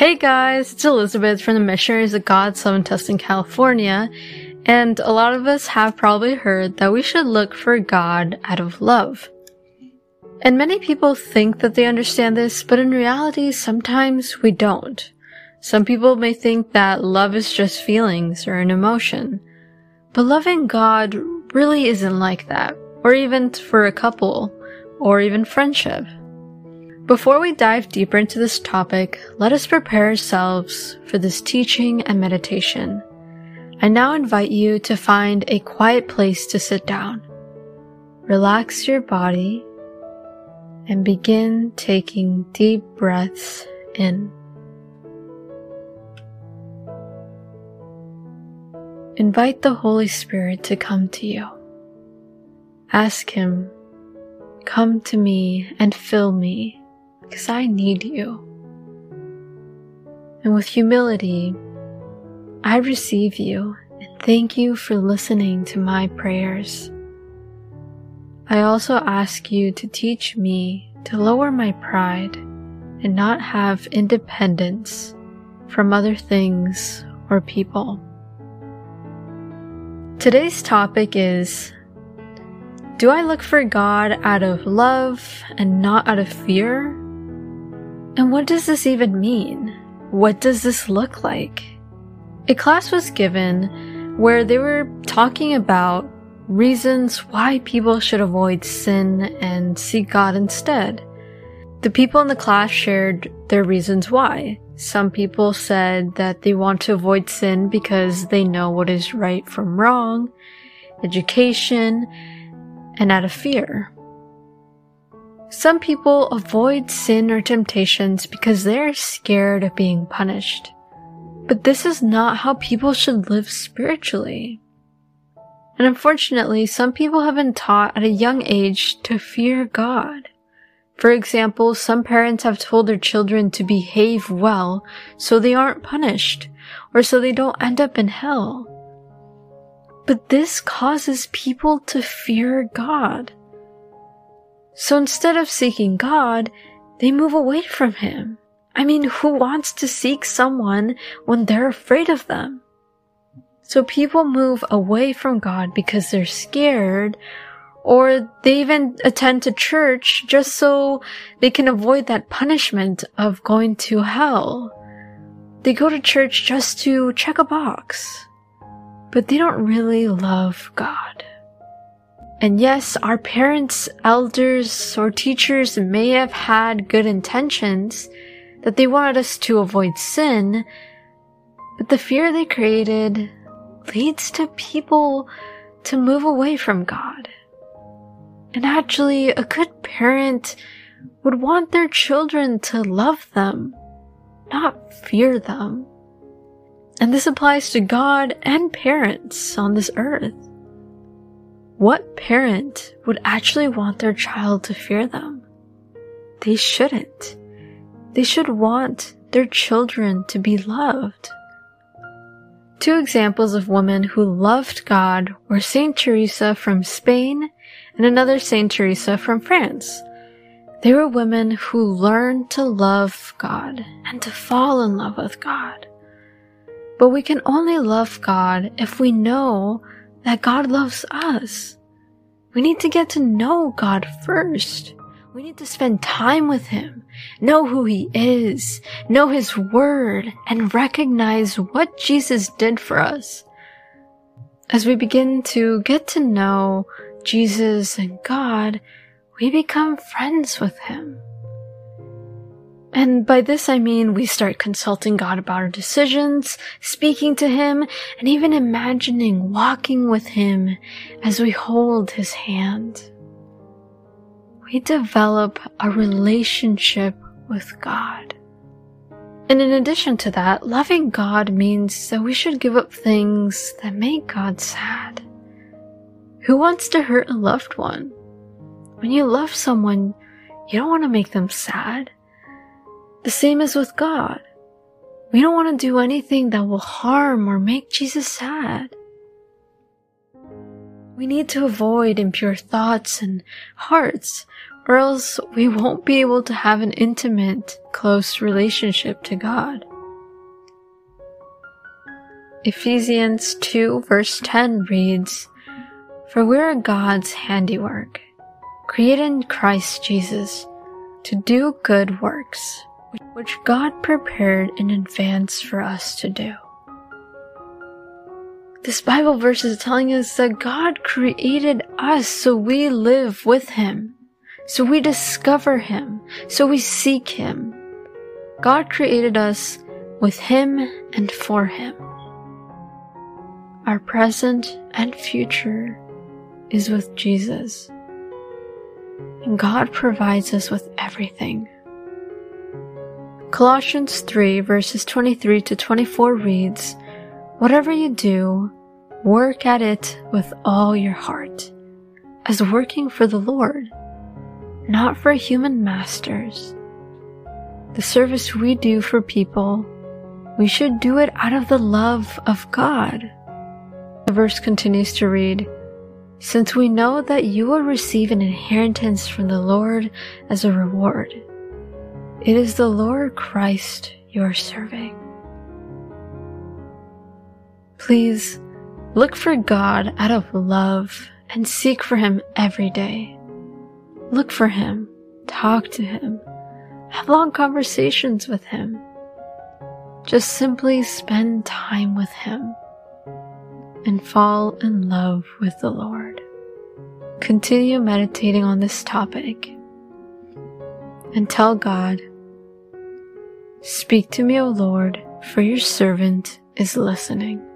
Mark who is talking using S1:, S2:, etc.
S1: Hey guys, it's Elizabeth from the Missionaries of Love and Trust in California, and a lot of us have probably heard that we should look for God out of love. And many people think that they understand this, but in reality, sometimes we don't. Some people may think that love is just feelings or an emotion. But loving God really isn't like that, or even for a couple, or even friendship. Before we dive deeper into this topic, let us prepare ourselves for this teaching and meditation. I now invite you to find a quiet place to sit down. Relax your body and begin taking deep breaths in. Invite the Holy Spirit to come to you. Ask Him, Come to me and fill me because I need you. And with humility, I receive you and thank you for listening to my prayers. I also ask you to teach me to lower my pride and not have independence from other things or people. Today's topic is Do I look for God out of love and not out of fear? And what does this even mean? What does this look like? A class was given where they were talking about reasons why people should avoid sin and seek God instead. The people in the class shared their reasons why. Some people said that they want to avoid sin because they know what is right from wrong, education, and out of fear. Some people avoid sin or temptations because they're scared of being punished. But this is not how people should live spiritually. And unfortunately, some people have been taught at a young age to fear God. For example, some parents have told their children to behave well so they aren't punished or so they don't end up in hell. But this causes people to fear God. So instead of seeking God, they move away from Him. I mean, who wants to seek someone when they're afraid of them? So people move away from God because they're scared, or they even attend to church just so they can avoid that punishment of going to hell. They go to church just to check a box, but they don't really love God. And yes, our parents, elders, or teachers may have had good intentions that they wanted us to avoid sin, but the fear they created leads to people to move away from God. And actually, a good parent would want their children to love them, not fear them. And this applies to God and parents on this earth. What parent would actually want their child to fear them? They shouldn't. They should want their children to be loved. Two examples of women who loved God were Saint Teresa from Spain and another Saint Teresa from France. They were women who learned to love God and to fall in love with God. But we can only love God if we know that God loves us. We need to get to know God first. We need to spend time with Him, know who He is, know His Word, and recognize what Jesus did for us. As we begin to get to know Jesus and God, we become friends with Him. And by this I mean we start consulting God about our decisions, speaking to Him, and even imagining walking with Him as we hold His hand. We develop a relationship with God. And in addition to that, loving God means that we should give up things that make God sad. Who wants to hurt a loved one? When you love someone, you don't want to make them sad. The same as with God. We don't want to do anything that will harm or make Jesus sad. We need to avoid impure thoughts and hearts, or else we won't be able to have an intimate, close relationship to God. Ephesians 2 verse 10 reads, For we are God's handiwork, created in Christ Jesus to do good works, which God prepared in advance for us to do. This Bible verse is telling us that God created us so we live with Him, so we discover Him, so we seek Him. God created us with Him and for Him. Our present and future is with Jesus. And God provides us with everything. Colossians 3 verses 23 to 24 reads, Whatever you do, work at it with all your heart, as working for the Lord, not for human masters. The service we do for people, we should do it out of the love of God. The verse continues to read, Since we know that you will receive an inheritance from the Lord as a reward, it is the Lord Christ you are serving. Please look for God out of love and seek for Him every day. Look for Him, talk to Him, have long conversations with Him. Just simply spend time with Him and fall in love with the Lord. Continue meditating on this topic and tell God, Speak to me, O Lord, for your servant is listening.